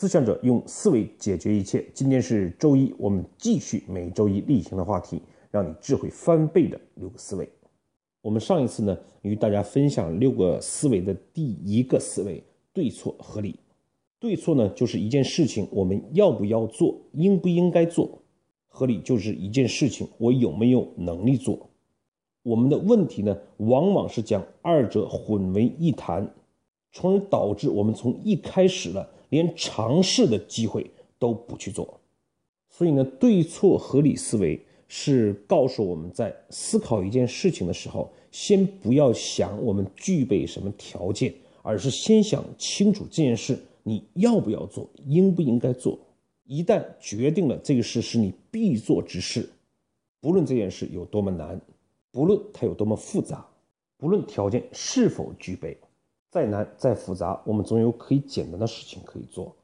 思想者用思维解决一切。今天是周一，我们继续每周一例行的话题，让你智慧翻倍的六个思维。我们上一次呢，与大家分享六个思维的第一个思维：对错合理。对错呢，就是一件事情我们要不要做，应不应该做；合理就是一件事情我有没有能力做。我们的问题呢，往往是将二者混为一谈，从而导致我们从一开始呢。连尝试的机会都不去做，所以呢，对错合理思维是告诉我们在思考一件事情的时候，先不要想我们具备什么条件，而是先想清楚这件事你要不要做，应不应该做。一旦决定了这个事是你必做之事，不论这件事有多么难，不论它有多么复杂，不论条件是否具备。再难再复杂，我们总有可以简单的事情可以做；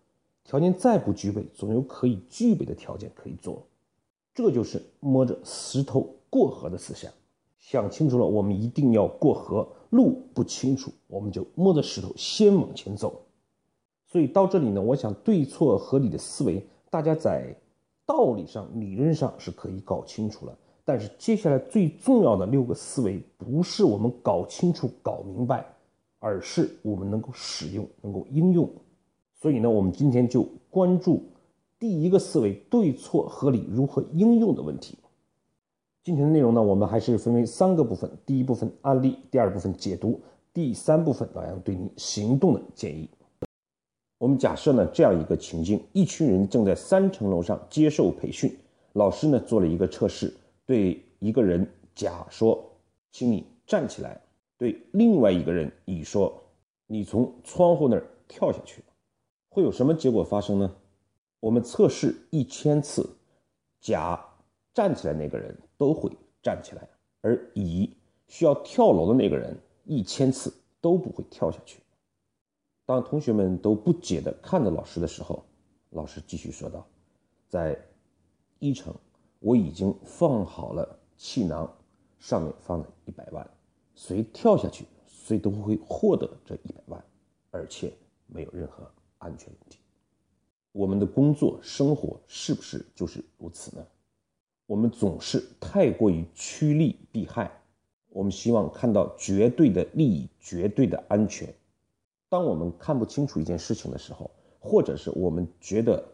条件再不具备，总有可以具备的条件可以做。这就是摸着石头过河的思想。想清楚了，我们一定要过河；路不清楚，我们就摸着石头先往前走。所以到这里呢，我想对错合理的思维，大家在道理上、理论上是可以搞清楚了。但是接下来最重要的六个思维，不是我们搞清楚、搞明白。而是我们能够使用、能够应用，所以呢，我们今天就关注第一个思维：对错合理如何应用的问题。今天的内容呢，我们还是分为三个部分：第一部分案例，第二部分解读，第三部分老杨对你行动的建议。我们假设呢这样一个情境：一群人正在三层楼上接受培训，老师呢做了一个测试，对一个人甲说：“请你站起来。”对另外一个人乙说：“你从窗户那儿跳下去，会有什么结果发生呢？我们测试一千次，甲站起来那个人都会站起来，而乙需要跳楼的那个人一千次都不会跳下去。”当同学们都不解地看着老师的时候，老师继续说道：“在一层，我已经放好了气囊，上面放了一百万。”谁跳下去，谁都会获得这一百万，而且没有任何安全问题。我们的工作生活是不是就是如此呢？我们总是太过于趋利避害，我们希望看到绝对的利益、绝对的安全。当我们看不清楚一件事情的时候，或者是我们觉得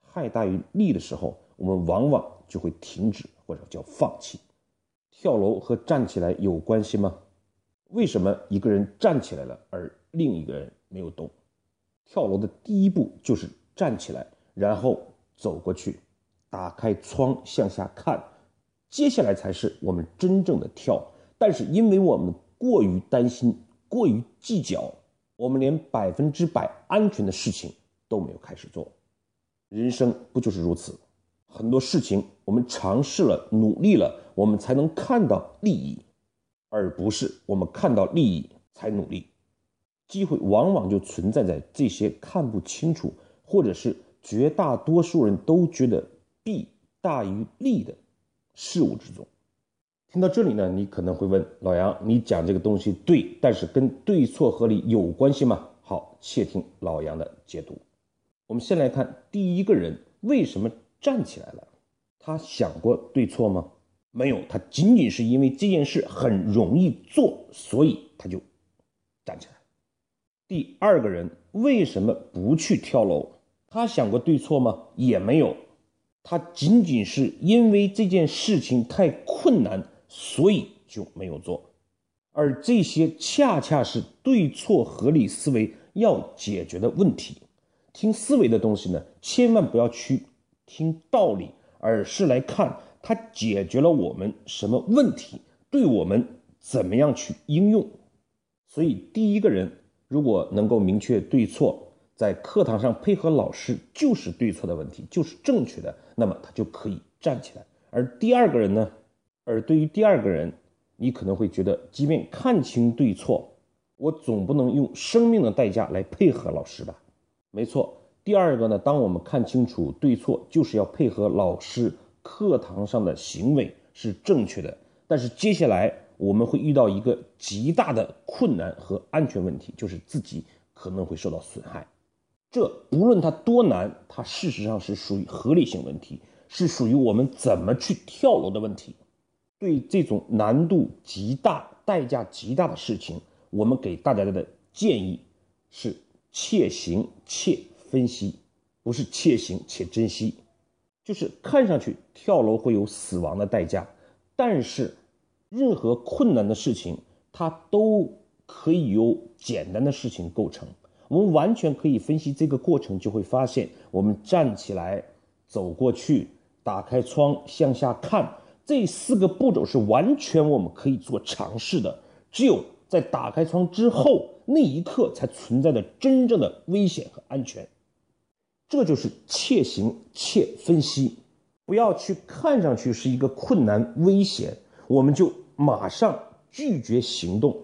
害大于利的时候，我们往往就会停止或者叫放弃。跳楼和站起来有关系吗？为什么一个人站起来了，而另一个人没有动？跳楼的第一步就是站起来，然后走过去，打开窗向下看，接下来才是我们真正的跳。但是因为我们过于担心、过于计较，我们连百分之百安全的事情都没有开始做。人生不就是如此？很多事情我们尝试了、努力了，我们才能看到利益，而不是我们看到利益才努力。机会往往就存在在这些看不清楚，或者是绝大多数人都觉得弊大于利的事物之中。听到这里呢，你可能会问老杨：“你讲这个东西对，但是跟对错合理有关系吗？”好，且听老杨的解读。我们先来看第一个人为什么。站起来了，他想过对错吗？没有，他仅仅是因为这件事很容易做，所以他就站起来。第二个人为什么不去跳楼？他想过对错吗？也没有，他仅仅是因为这件事情太困难，所以就没有做。而这些恰恰是对错合理思维要解决的问题。听思维的东西呢，千万不要去。听道理，而是来看它解决了我们什么问题，对我们怎么样去应用。所以，第一个人如果能够明确对错，在课堂上配合老师就是对错的问题，就是正确的，那么他就可以站起来。而第二个人呢？而对于第二个人，你可能会觉得，即便看清对错，我总不能用生命的代价来配合老师吧？没错。第二个呢，当我们看清楚对错，就是要配合老师课堂上的行为是正确的。但是接下来我们会遇到一个极大的困难和安全问题，就是自己可能会受到损害。这不论它多难，它事实上是属于合理性问题，是属于我们怎么去跳楼的问题。对这种难度极大、代价极大的事情，我们给大家的建议是：且行且分析，不是且行且珍惜。就是看上去跳楼会有死亡的代价，但是任何困难的事情，它都可以由简单的事情构成。我们完全可以分析这个过程，就会发现，我们站起来、走过去、打开窗、向下看，这四个步骤是完全我们可以做尝试的。只有在打开窗之后那一刻，才存在着真正的危险和安全。这就是切行切分析，不要去看上去是一个困难危险，我们就马上拒绝行动，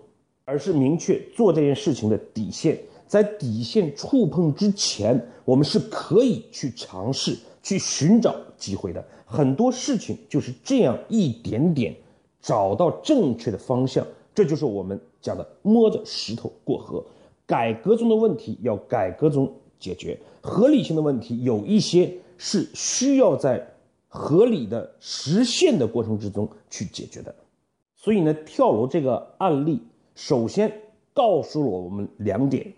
而是明确做这件事情的底线。在底线触碰之前，我们是可以去尝试、去寻找机会的。很多事情就是这样一点点找到正确的方向，这就是我们讲的摸着石头过河。改革中的问题要改革中解决，合理性的问题有一些是需要在合理的实现的过程之中去解决的。所以呢，跳楼这个案例首先告诉了我们两点。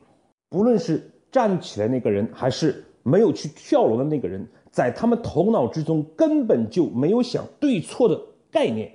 不论是站起来那个人，还是没有去跳楼的那个人，在他们头脑之中根本就没有想对错的概念，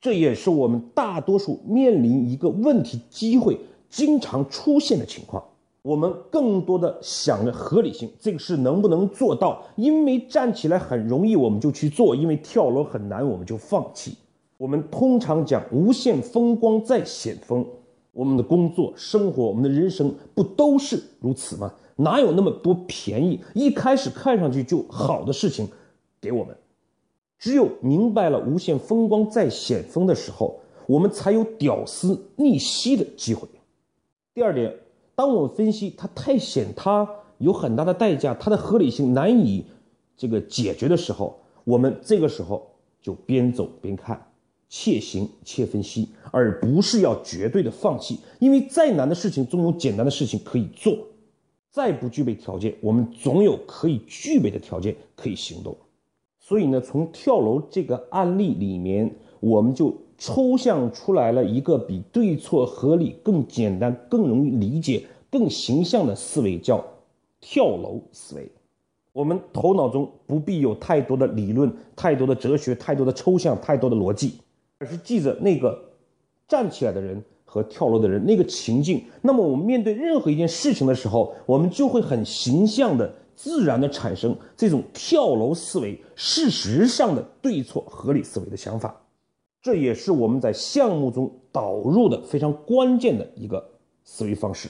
这也是我们大多数面临一个问题机会经常出现的情况。我们更多的想着合理性，这个事能不能做到？因为站起来很容易，我们就去做；因为跳楼很难，我们就放弃。我们通常讲无限风光在险峰。我们的工作、生活、我们的人生不都是如此吗？哪有那么多便宜？一开始看上去就好的事情给我们，只有明白了无限风光在险峰的时候，我们才有屌丝逆袭的机会。第二点，当我们分析它太险，它有很大的代价，它的合理性难以这个解决的时候，我们这个时候就边走边看。切行切分析，而不是要绝对的放弃。因为再难的事情，总有简单的事情可以做；再不具备条件，我们总有可以具备的条件可以行动。所以呢，从跳楼这个案例里面，我们就抽象出来了一个比对错合理更简单、更容易理解、更形象的思维，叫跳楼思维。我们头脑中不必有太多的理论、太多的哲学、太多的抽象、太多的逻辑。而是记着那个站起来的人和跳楼的人那个情境，那么我们面对任何一件事情的时候，我们就会很形象的、自然的产生这种跳楼思维、事实上的对错合理思维的想法。这也是我们在项目中导入的非常关键的一个思维方式。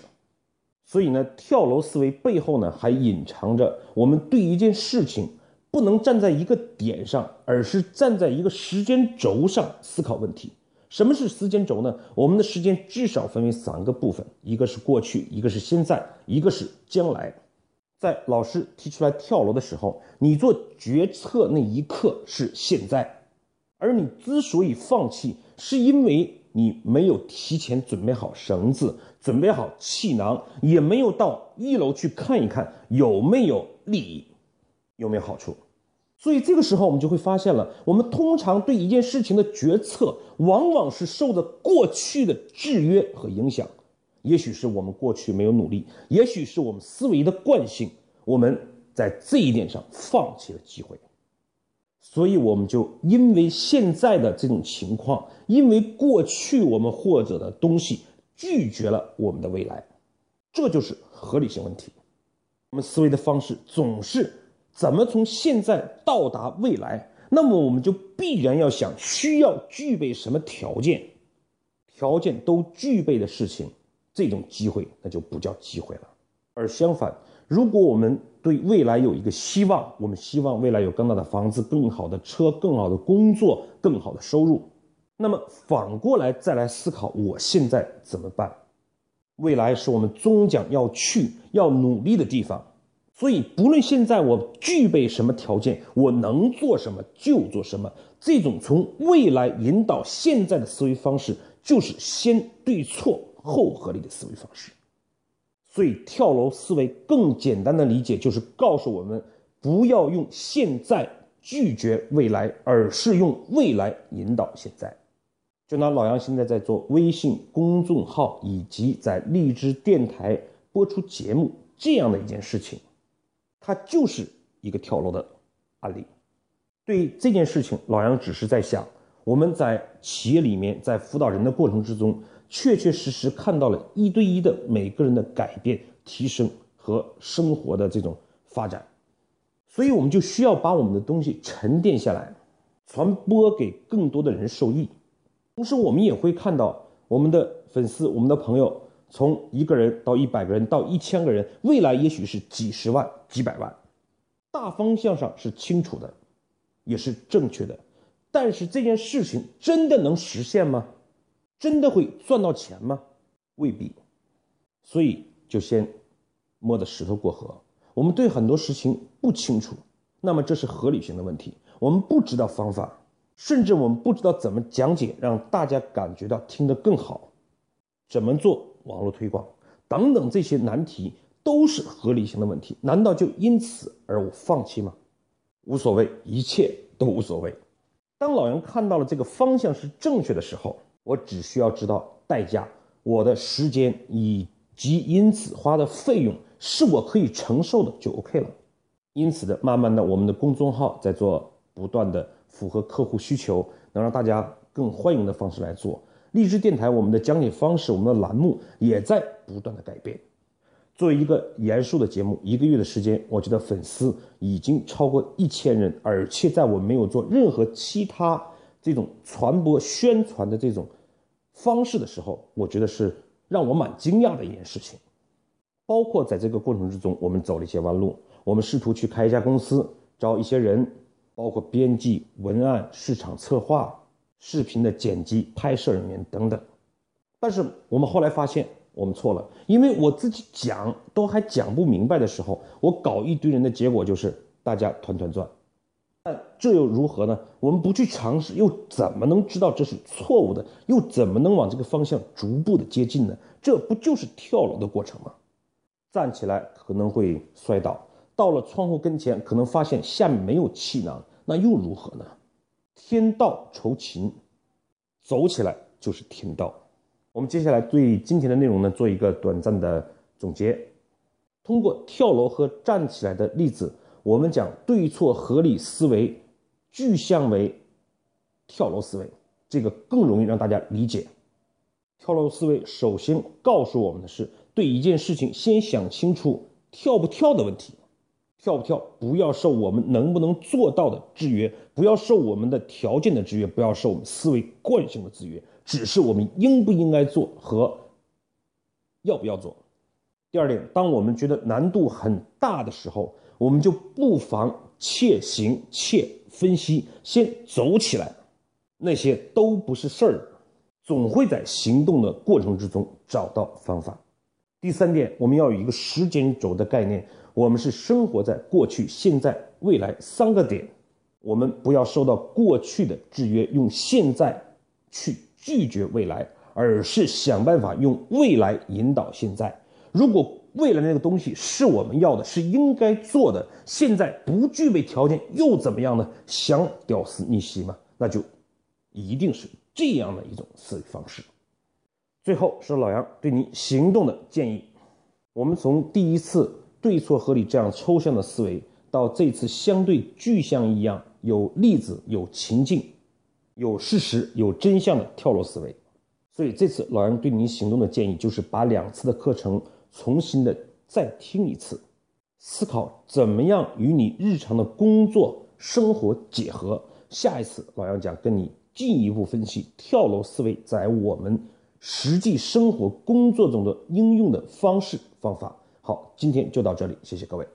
所以呢，跳楼思维背后呢，还隐藏着我们对一件事情。不能站在一个点上，而是站在一个时间轴上思考问题。什么是时间轴呢？我们的时间至少分为三个部分：一个是过去，一个是现在，一个是将来。在老师提出来跳楼的时候，你做决策那一刻是现在，而你之所以放弃，是因为你没有提前准备好绳子，准备好气囊，也没有到一楼去看一看有没有利益。有没有好处？所以这个时候我们就会发现了，我们通常对一件事情的决策，往往是受着过去的制约和影响。也许是我们过去没有努力，也许是我们思维的惯性，我们在这一点上放弃了机会。所以我们就因为现在的这种情况，因为过去我们获得的东西，拒绝了我们的未来。这就是合理性问题。我们思维的方式总是。怎么从现在到达未来？那么我们就必然要想需要具备什么条件？条件都具备的事情，这种机会那就不叫机会了。而相反，如果我们对未来有一个希望，我们希望未来有更大的房子、更好的车、更好的工作、更好的收入，那么反过来再来思考我现在怎么办？未来是我们终将要去、要努力的地方。所以，不论现在我具备什么条件，我能做什么就做什么。这种从未来引导现在的思维方式，就是先对错后合理的思维方式。所以跳楼思维更简单的理解就是告诉我们，不要用现在拒绝未来，而是用未来引导现在。就拿老杨现在在做微信公众号以及在荔枝电台播出节目这样的一件事情，它就是一个跳楼的案例。对这件事情，老杨只是在想，我们在企业里面，在辅导人的过程之中，确确实实看到了一对一的每个人的改变、提升和生活的这种发展，所以我们就需要把我们的东西沉淀下来，传播给更多的人受益。同时，我们也会看到我们的粉丝、我们的朋友，从一个人到一百个人到一千个人，未来也许是几十万、几百万，大方向上是清楚的，也是正确的。但是这件事情真的能实现吗？真的会赚到钱吗？未必。所以就先摸着石头过河。我们对很多事情不清楚，那么这是合理性的问题。我们不知道方法。甚至我们不知道怎么讲解，让大家感觉到听得更好，怎么做网络推广等等这些难题都是合理性的问题。难道就因此而我放弃吗？无所谓，一切都无所谓。当老杨看到了这个方向是正确的时候，我只需要知道代价，我的时间以及因此花的费用是我可以承受的，就 OK 了。因此的，慢慢的，我们的公众号在做不断的。符合客户需求，能让大家更欢迎的方式来做。励志电台，我们的讲解方式，我们的栏目也在不断的改变。作为一个严肃的节目，一个月的时间，我觉得粉丝已经超过一千人，而且在我没有做任何其他这种传播宣传的这种方式的时候，我觉得是让我蛮惊讶的一件事情。包括在这个过程之中，我们走了一些弯路，我们试图去开一家公司，招一些人。包括编辑、文案、市场策划、视频的剪辑、拍摄人员等等，但是我们后来发现我们错了，因为我自己讲都还讲不明白的时候，我搞一堆人的结果就是大家团团转。但这又如何呢？我们不去尝试，又怎么能知道这是错误的？又怎么能往这个方向逐步的接近呢？这不就是跳楼的过程吗？站起来可能会摔倒。到了窗户跟前，可能发现下面没有气囊，那又如何呢？天道酬勤，走起来就是天道。我们接下来对今天的内容呢做一个短暂的总结。通过跳楼和站起来的例子，我们讲对错合理思维具象为跳楼思维，这个更容易让大家理解。跳楼思维首先告诉我们的是，对一件事情先想清楚跳不跳的问题。跳不跳，不要受我们能不能做到的制约，不要受我们的条件的制约，不要受我们思维惯性的制约，只是我们应不应该做和要不要做。第二点，当我们觉得难度很大的时候，我们就不妨且行且分析，先走起来，那些都不是事儿，总会在行动的过程之中找到方法。第三点，我们要有一个时间轴的概念。我们是生活在过去、现在、未来三个点，我们不要受到过去的制约，用现在去拒绝未来，而是想办法用未来引导现在。如果未来那个东西是我们要的，是应该做的，现在不具备条件又怎么样呢？想屌丝逆袭吗？那就一定是这样的一种思维方式。最后是老杨对你行动的建议，我们从第一次。对错合理这样抽象的思维，到这次相对具象一样有例子、有情境、有事实、有真相的跳楼思维。所以这次老杨对你行动的建议就是把两次的课程重新的再听一次，思考怎么样与你日常的工作生活结合。下一次老杨讲跟你进一步分析跳楼思维在我们实际生活工作中的应用的方式方法。好，今天就到这里，谢谢各位。